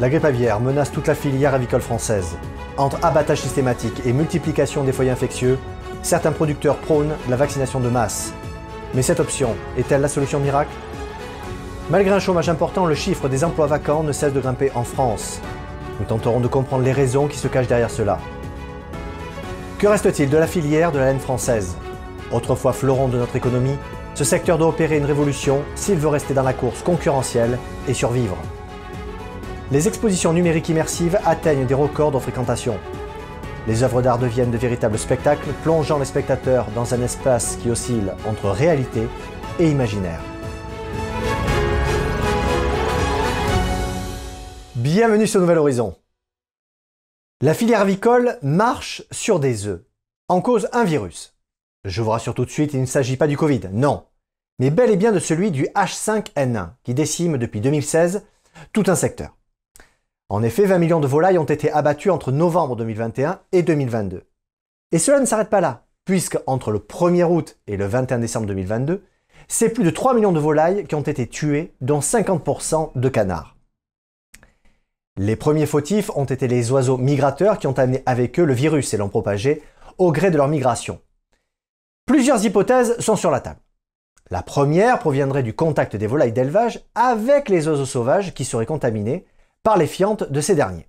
La grippe aviaire menace toute la filière avicole française. Entre abattage systématique et multiplication des foyers infectieux, certains producteurs prônent la vaccination de masse. Mais cette option est-elle la solution miracle? Malgré un chômage important, le chiffre des emplois vacants ne cesse de grimper en France. Nous tenterons de comprendre les raisons qui se cachent derrière cela. Que reste-t-il de la filière de la laine française? Autrefois fleuron de notre économie, ce secteur doit opérer une révolution s'il veut rester dans la course concurrentielle et survivre les expositions numériques immersives atteignent des records de fréquentation. Les œuvres d'art deviennent de véritables spectacles, plongeant les spectateurs dans un espace qui oscille entre réalité et imaginaire. Bienvenue sur Nouvel Horizon. La filière avicole marche sur des œufs. En cause un virus. Je vous rassure tout de suite, il ne s'agit pas du Covid, non. Mais bel et bien de celui du H5N1, qui décime depuis 2016 tout un secteur. En effet, 20 millions de volailles ont été abattues entre novembre 2021 et 2022. Et cela ne s'arrête pas là, puisque entre le 1er août et le 21 décembre 2022, c'est plus de 3 millions de volailles qui ont été tuées, dont 50% de canards. Les premiers fautifs ont été les oiseaux migrateurs qui ont amené avec eux le virus et l'ont propagé au gré de leur migration. Plusieurs hypothèses sont sur la table. La première proviendrait du contact des volailles d'élevage avec les oiseaux sauvages qui seraient contaminés par les fientes de ces derniers.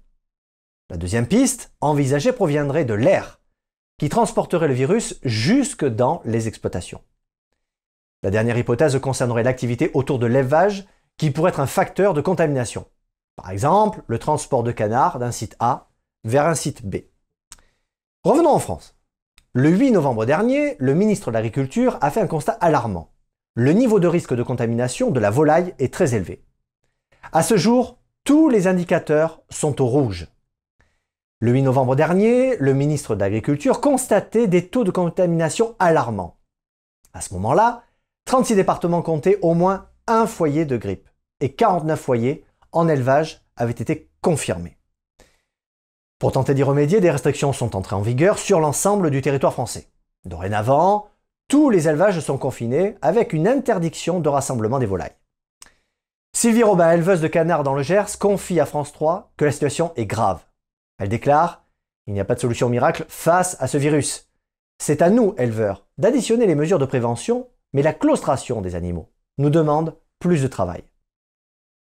La deuxième piste envisagée proviendrait de l'air, qui transporterait le virus jusque dans les exploitations. La dernière hypothèse concernerait l'activité autour de l'élevage, qui pourrait être un facteur de contamination. Par exemple, le transport de canards d'un site A vers un site B. Revenons en France. Le 8 novembre dernier, le ministre de l'Agriculture a fait un constat alarmant. Le niveau de risque de contamination de la volaille est très élevé. À ce jour, tous les indicateurs sont au rouge. Le 8 novembre dernier, le ministre de l'Agriculture constatait des taux de contamination alarmants. À ce moment-là, 36 départements comptaient au moins un foyer de grippe et 49 foyers en élevage avaient été confirmés. Pour tenter d'y remédier, des restrictions sont entrées en vigueur sur l'ensemble du territoire français. Dorénavant, tous les élevages sont confinés avec une interdiction de rassemblement des volailles. Sylvie Robin, éleveuse de canards dans le Gers, confie à France 3 que la situation est grave. Elle déclare Il n'y a pas de solution miracle face à ce virus. C'est à nous, éleveurs, d'additionner les mesures de prévention, mais la claustration des animaux nous demande plus de travail.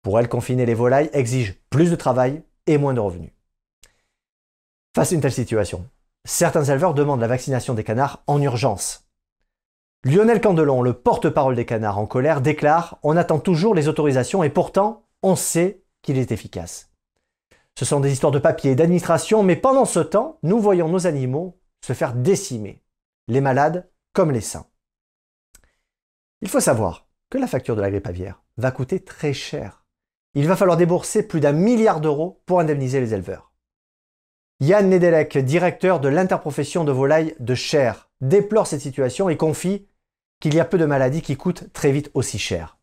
Pour elle, confiner les volailles exige plus de travail et moins de revenus. Face à une telle situation, certains éleveurs demandent la vaccination des canards en urgence. Lionel Candelon, le porte-parole des canards en colère, déclare On attend toujours les autorisations et pourtant, on sait qu'il est efficace. Ce sont des histoires de papier et d'administration, mais pendant ce temps, nous voyons nos animaux se faire décimer, les malades comme les sains. Il faut savoir que la facture de la grippe aviaire va coûter très cher. Il va falloir débourser plus d'un milliard d'euros pour indemniser les éleveurs. Yann Nedelec, directeur de l'interprofession de volailles de Cher, déplore cette situation et confie qu'il y a peu de maladies qui coûtent très vite aussi cher.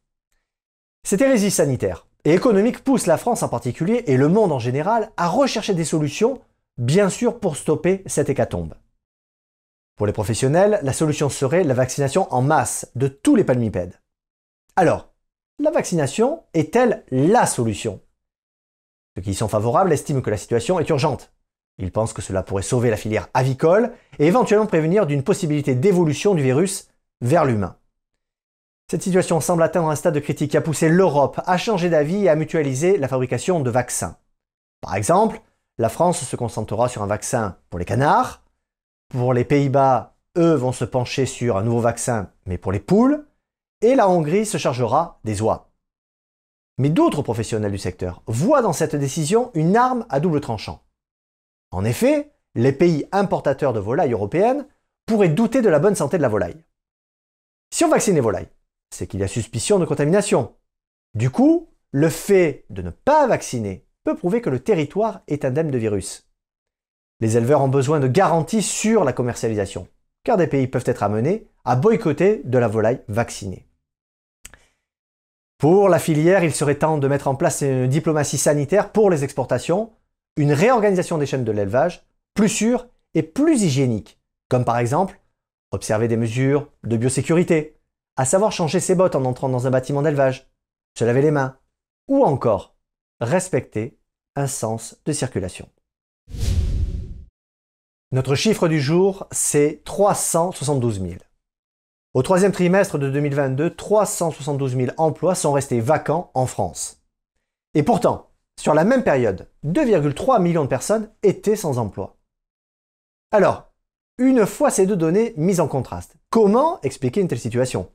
Cette hérésie sanitaire et économique pousse la France en particulier et le monde en général à rechercher des solutions, bien sûr pour stopper cette hécatombe. Pour les professionnels, la solution serait la vaccination en masse de tous les palmipèdes. Alors, la vaccination est-elle la solution? Ceux qui y sont favorables estiment que la situation est urgente. Ils pensent que cela pourrait sauver la filière avicole et éventuellement prévenir d'une possibilité d'évolution du virus vers l'humain. Cette situation semble atteindre un stade de critique qui a poussé l'Europe à changer d'avis et à mutualiser la fabrication de vaccins. Par exemple, la France se concentrera sur un vaccin pour les canards, pour les Pays-Bas, eux vont se pencher sur un nouveau vaccin, mais pour les poules, et la Hongrie se chargera des oies. Mais d'autres professionnels du secteur voient dans cette décision une arme à double tranchant. En effet, les pays importateurs de volailles européennes pourraient douter de la bonne santé de la volaille. Si on vaccine les volailles, c'est qu'il y a suspicion de contamination. Du coup, le fait de ne pas vacciner peut prouver que le territoire est indemne de virus. Les éleveurs ont besoin de garanties sur la commercialisation, car des pays peuvent être amenés à boycotter de la volaille vaccinée. Pour la filière, il serait temps de mettre en place une diplomatie sanitaire pour les exportations, une réorganisation des chaînes de l'élevage, plus sûre et plus hygiénique, comme par exemple observer des mesures de biosécurité, à savoir changer ses bottes en entrant dans un bâtiment d'élevage, se laver les mains, ou encore respecter un sens de circulation. Notre chiffre du jour, c'est 372 000. Au troisième trimestre de 2022, 372 000 emplois sont restés vacants en France. Et pourtant, sur la même période, 2,3 millions de personnes étaient sans emploi. Alors, une fois ces deux données mises en contraste, comment expliquer une telle situation?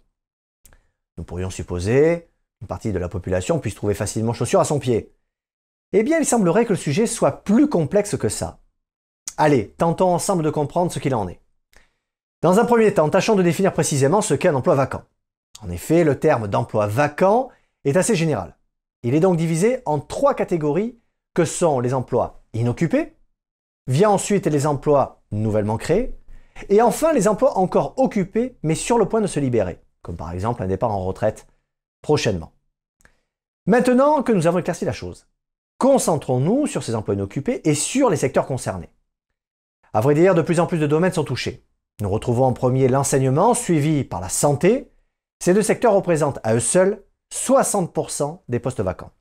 Nous pourrions supposer qu'une partie de la population puisse trouver facilement chaussure à son pied. Eh bien, il semblerait que le sujet soit plus complexe que ça. Allez, tentons ensemble de comprendre ce qu'il en est. Dans un premier temps, tâchons de définir précisément ce qu'est un emploi vacant. En effet, le terme d'emploi vacant est assez général. Il est donc divisé en trois catégories que sont les emplois inoccupés, vient ensuite les emplois nouvellement créés, et enfin les emplois encore occupés mais sur le point de se libérer, comme par exemple un départ en retraite prochainement. Maintenant que nous avons éclairci la chose, concentrons-nous sur ces emplois inoccupés et sur les secteurs concernés. À vrai dire, de plus en plus de domaines sont touchés. Nous retrouvons en premier l'enseignement, suivi par la santé. Ces deux secteurs représentent à eux seuls 60% des postes vacants.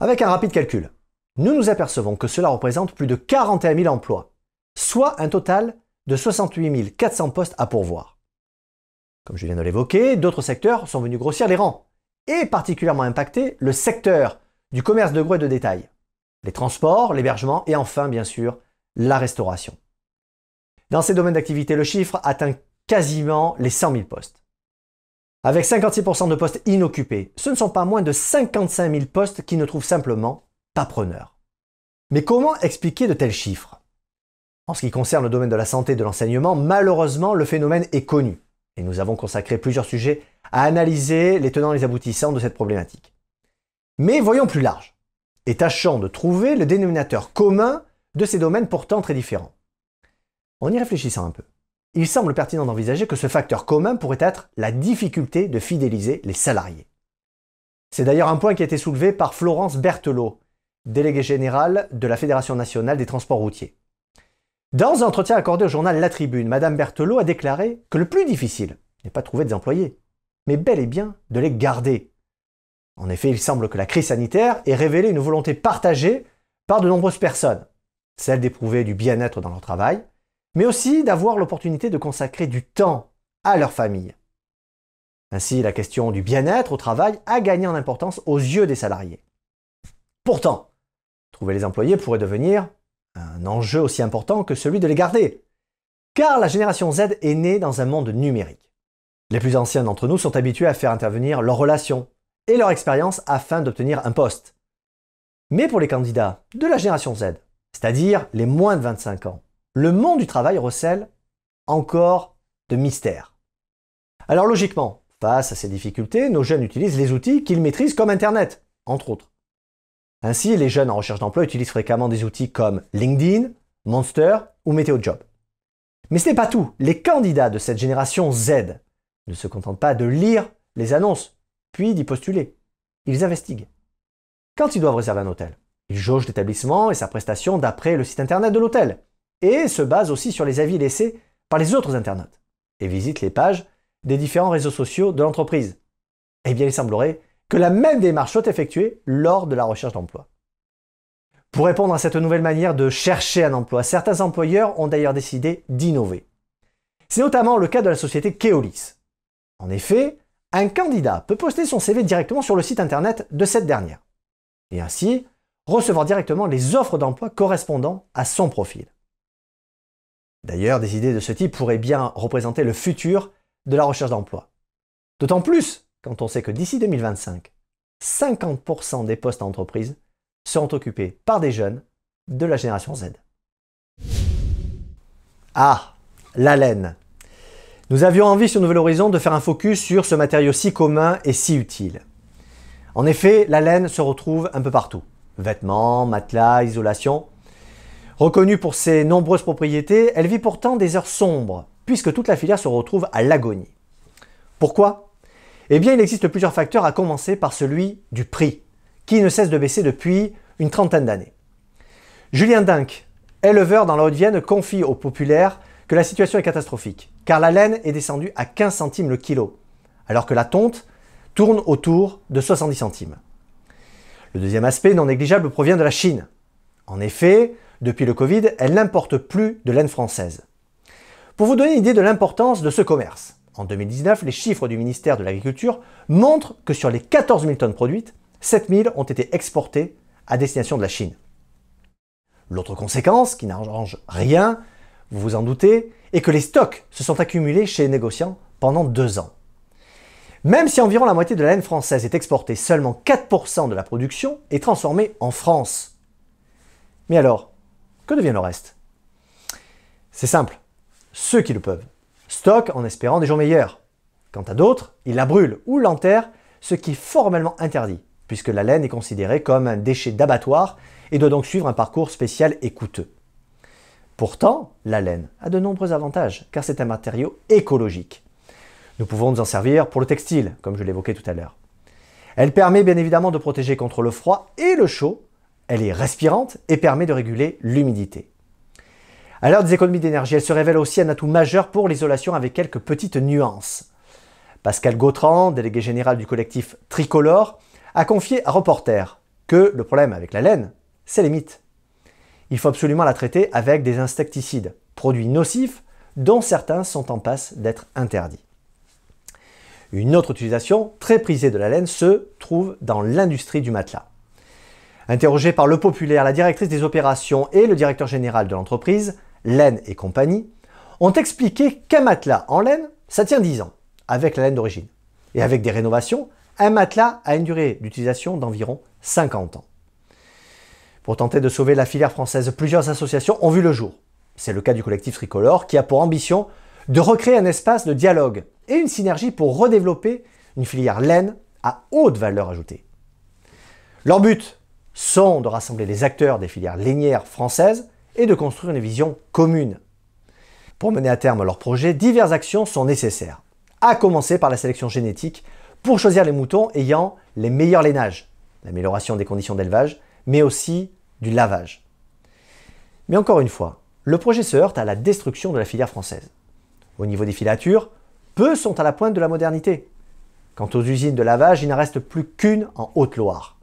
Avec un rapide calcul, nous nous apercevons que cela représente plus de 41 000 emplois, soit un total de 68 400 postes à pourvoir. Comme je viens de l'évoquer, d'autres secteurs sont venus grossir les rangs, et particulièrement impacté le secteur du commerce de gros et de détail, les transports, l'hébergement et enfin, bien sûr, la restauration. Dans ces domaines d'activité, le chiffre atteint quasiment les 100 000 postes. Avec 56% de postes inoccupés, ce ne sont pas moins de 55 000 postes qui ne trouvent simplement pas preneur. Mais comment expliquer de tels chiffres? En ce qui concerne le domaine de la santé et de l'enseignement, malheureusement, le phénomène est connu. Et nous avons consacré plusieurs sujets à analyser les tenants et les aboutissants de cette problématique. Mais voyons plus large et tâchons de trouver le dénominateur commun de ces domaines pourtant très différents. En y réfléchissant un peu, il semble pertinent d'envisager que ce facteur commun pourrait être la difficulté de fidéliser les salariés. C'est d'ailleurs un point qui a été soulevé par Florence Berthelot, déléguée générale de la Fédération nationale des transports routiers. Dans un entretien accordé au journal La Tribune, Madame Berthelot a déclaré que le plus difficile n'est pas de trouver des employés, mais bel et bien de les garder. En effet, il semble que la crise sanitaire ait révélé une volonté partagée par de nombreuses personnes, celle d'éprouver du bien-être dans leur travail, mais aussi d'avoir l'opportunité de consacrer du temps à leur famille. Ainsi, la question du bien-être au travail a gagné en importance aux yeux des salariés. Pourtant, trouver les employés pourrait devenir un enjeu aussi important que celui de les garder, car la génération Z est née dans un monde numérique. Les plus anciens d'entre nous sont habitués à faire intervenir leurs relations et leur expérience afin d'obtenir un poste. Mais pour les candidats de la génération Z, c'est-à-dire les moins de 25 ans, le monde du travail recèle encore de mystères. Alors logiquement, face à ces difficultés, nos jeunes utilisent les outils qu'ils maîtrisent comme Internet, entre autres. Ainsi, les jeunes en recherche d'emploi utilisent fréquemment des outils comme LinkedIn, Monster ou MeteoJob. Mais ce n'est pas tout. Les candidats de cette génération Z ne se contentent pas de lire les annonces, puis d'y postuler. Ils investiguent. Quand ils doivent réserver un hôtel, ils jaugent l'établissement et sa prestation d'après le site internet de l'hôtel et se base aussi sur les avis laissés par les autres internautes et visite les pages des différents réseaux sociaux de l'entreprise. Eh bien, il semblerait que la même démarche soit effectuée lors de la recherche d'emploi. Pour répondre à cette nouvelle manière de chercher un emploi, certains employeurs ont d'ailleurs décidé d'innover. C'est notamment le cas de la société Keolis. En effet, un candidat peut poster son CV directement sur le site internet de cette dernière, et ainsi recevoir directement les offres d'emploi correspondant à son profil. D'ailleurs, des idées de ce type pourraient bien représenter le futur de la recherche d'emploi. D'autant plus quand on sait que d'ici 2025, 50% des postes en entreprise seront occupés par des jeunes de la génération Z. Ah, la laine. Nous avions envie sur Nouvel Horizon de faire un focus sur ce matériau si commun et si utile. En effet, la laine se retrouve un peu partout. Vêtements, matelas, isolation. Reconnue pour ses nombreuses propriétés, elle vit pourtant des heures sombres, puisque toute la filière se retrouve à l'agonie. Pourquoi? Eh bien, il existe plusieurs facteurs, à commencer par celui du prix, qui ne cesse de baisser depuis une trentaine d'années. Julien Dink, éleveur dans la Haute-Vienne, confie au populaire que la situation est catastrophique, car la laine est descendue à 15 centimes le kilo, alors que la tonte tourne autour de 70 centimes. Le deuxième aspect non négligeable provient de la Chine. En effet, depuis le Covid, elle n'importe plus de laine française. Pour vous donner une idée de l'importance de ce commerce, en 2019, les chiffres du ministère de l'Agriculture montrent que sur les 14 000 tonnes produites, 7 000 ont été exportées à destination de la Chine. L'autre conséquence, qui n'arrange rien, vous vous en doutez, est que les stocks se sont accumulés chez les négociants pendant deux ans. Même si environ la moitié de la laine française est exportée, seulement 4% de la production est transformée en France. Mais alors, que devient le reste? C'est simple, ceux qui le peuvent stockent en espérant des jours meilleurs. Quant à d'autres, ils la brûlent ou l'enterrent, ce qui est formellement interdit, puisque la laine est considérée comme un déchet d'abattoir et doit donc suivre un parcours spécial et coûteux. Pourtant, la laine a de nombreux avantages, car c'est un matériau écologique. Nous pouvons nous en servir pour le textile, comme je l'évoquais tout à l'heure. Elle permet bien évidemment de protéger contre le froid et le chaud, elle est respirante et permet de réguler l'humidité. À l'heure des économies d'énergie, elle se révèle aussi un atout majeur pour l'isolation avec quelques petites nuances. Pascal Gautran, délégué général du collectif Tricolore, a confié à Reporter que le problème avec la laine, c'est les mythes. Il faut absolument la traiter avec des insecticides, produits nocifs dont certains sont en passe d'être interdits. Une autre utilisation très prisée de la laine se trouve dans l'industrie du matelas. Interrogée par Le Populaire, la directrice des opérations et le directeur général de l'entreprise, Laine et compagnie, ont expliqué qu'un matelas en laine, ça tient 10 ans, avec la laine d'origine. Et avec des rénovations, un matelas a une durée d'utilisation d'environ 50 ans. Pour tenter de sauver la filière française, plusieurs associations ont vu le jour. C'est le cas du collectif Tricolore qui a pour ambition de recréer un espace de dialogue et une synergie pour redévelopper une filière laine à haute valeur ajoutée. Leur but sont de rassembler les acteurs des filières lainières françaises et de construire une vision commune. Pour mener à terme leur projet, diverses actions sont nécessaires, à commencer par la sélection génétique pour choisir les moutons ayant les meilleurs lainages, l'amélioration des conditions d'élevage, mais aussi du lavage. Mais encore une fois, le projet se heurte à la destruction de la filière française. Au niveau des filatures, peu sont à la pointe de la modernité. Quant aux usines de lavage, il n'en reste plus qu'une en Haute-Loire.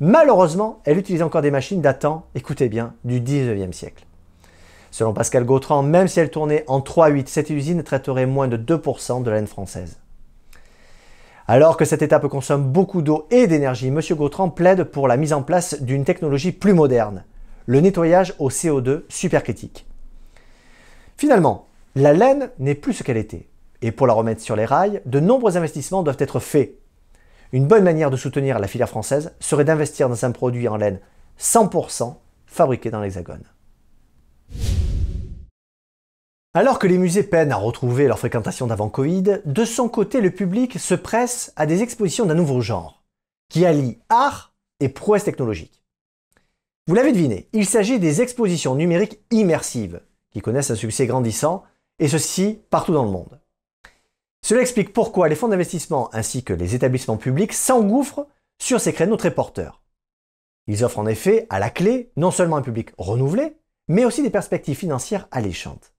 Malheureusement, elle utilise encore des machines datant, écoutez bien, du 19e siècle. Selon Pascal Gautran, même si elle tournait en 3-8, cette usine traiterait moins de 2% de la laine française. Alors que cette étape consomme beaucoup d'eau et d'énergie, M. Gautran plaide pour la mise en place d'une technologie plus moderne, le nettoyage au CO2 supercritique. Finalement, la laine n'est plus ce qu'elle était. Et pour la remettre sur les rails, de nombreux investissements doivent être faits une bonne manière de soutenir la filière française serait d'investir dans un produit en laine 100% fabriqué dans l'Hexagone. Alors que les musées peinent à retrouver leur fréquentation d'avant Covid, de son côté, le public se presse à des expositions d'un nouveau genre, qui allie art et prouesse technologique. Vous l'avez deviné, il s'agit des expositions numériques immersives, qui connaissent un succès grandissant, et ceci partout dans le monde. Cela explique pourquoi les fonds d'investissement ainsi que les établissements publics s'engouffrent sur ces créneaux très porteurs. Ils offrent en effet à la clé non seulement un public renouvelé, mais aussi des perspectives financières alléchantes.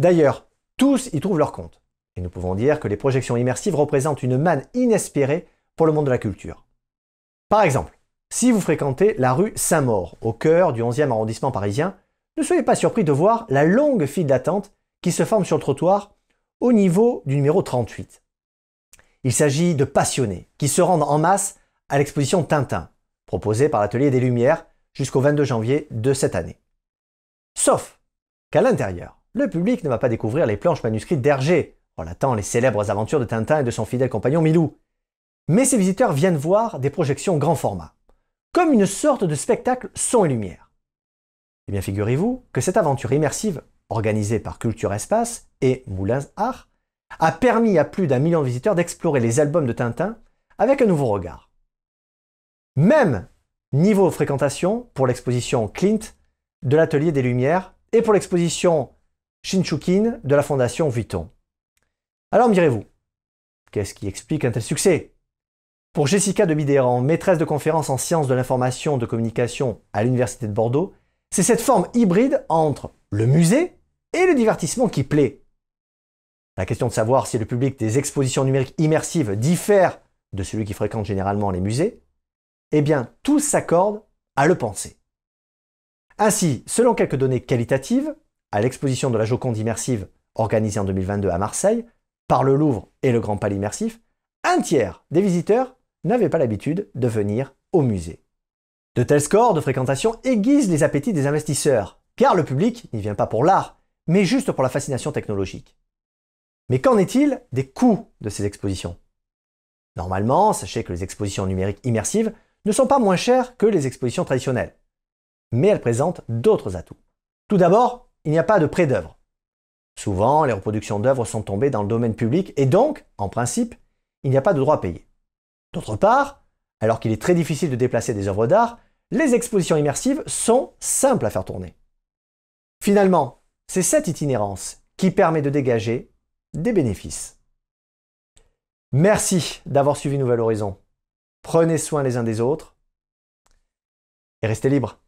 D'ailleurs, tous y trouvent leur compte. Et nous pouvons dire que les projections immersives représentent une manne inespérée pour le monde de la culture. Par exemple, si vous fréquentez la rue Saint-Maur, au cœur du 11e arrondissement parisien, ne soyez pas surpris de voir la longue file d'attente qui se forme sur le trottoir au niveau du numéro 38. Il s'agit de passionnés qui se rendent en masse à l'exposition Tintin, proposée par l'Atelier des Lumières jusqu'au 22 janvier de cette année. Sauf qu'à l'intérieur, le public ne va pas découvrir les planches manuscrites d'Hergé, relatant les célèbres aventures de Tintin et de son fidèle compagnon Milou. Mais ces visiteurs viennent voir des projections grand format, comme une sorte de spectacle son et lumière. Eh bien, figurez-vous que cette aventure immersive organisé par Culture Espace et Moulins Art, a permis à plus d'un million de visiteurs d'explorer les albums de Tintin avec un nouveau regard. Même niveau fréquentation pour l'exposition Clint de l'Atelier des Lumières et pour l'exposition Shinchukin de la Fondation Vuitton. Alors me direz-vous, qu'est-ce qui explique un tel succès? Pour Jessica de Bidéran, maîtresse de conférence en sciences de l'information de communication à l'Université de Bordeaux, c'est cette forme hybride entre le musée et le divertissement qui plaît. La question de savoir si le public des expositions numériques immersives diffère de celui qui fréquente généralement les musées Eh bien, tous s'accordent à le penser. Ainsi, selon quelques données qualitatives, à l'exposition de la Joconde immersive organisée en 2022 à Marseille, par le Louvre et le Grand Palais immersif, un tiers des visiteurs n'avaient pas l'habitude de venir au musée. De tels scores de fréquentation aiguisent les appétits des investisseurs, car le public n'y vient pas pour l'art, mais juste pour la fascination technologique. Mais qu'en est-il des coûts de ces expositions? Normalement, sachez que les expositions numériques immersives ne sont pas moins chères que les expositions traditionnelles, mais elles présentent d'autres atouts. Tout d'abord, il n'y a pas de prêt d'œuvre. Souvent, les reproductions d'œuvres sont tombées dans le domaine public et donc, en principe, il n'y a pas de droit à payer. D'autre part, alors qu'il est très difficile de déplacer des œuvres d'art, les expositions immersives sont simples à faire tourner. Finalement, c'est cette itinérance qui permet de dégager des bénéfices. Merci d'avoir suivi Nouvel Horizon. Prenez soin les uns des autres et restez libres.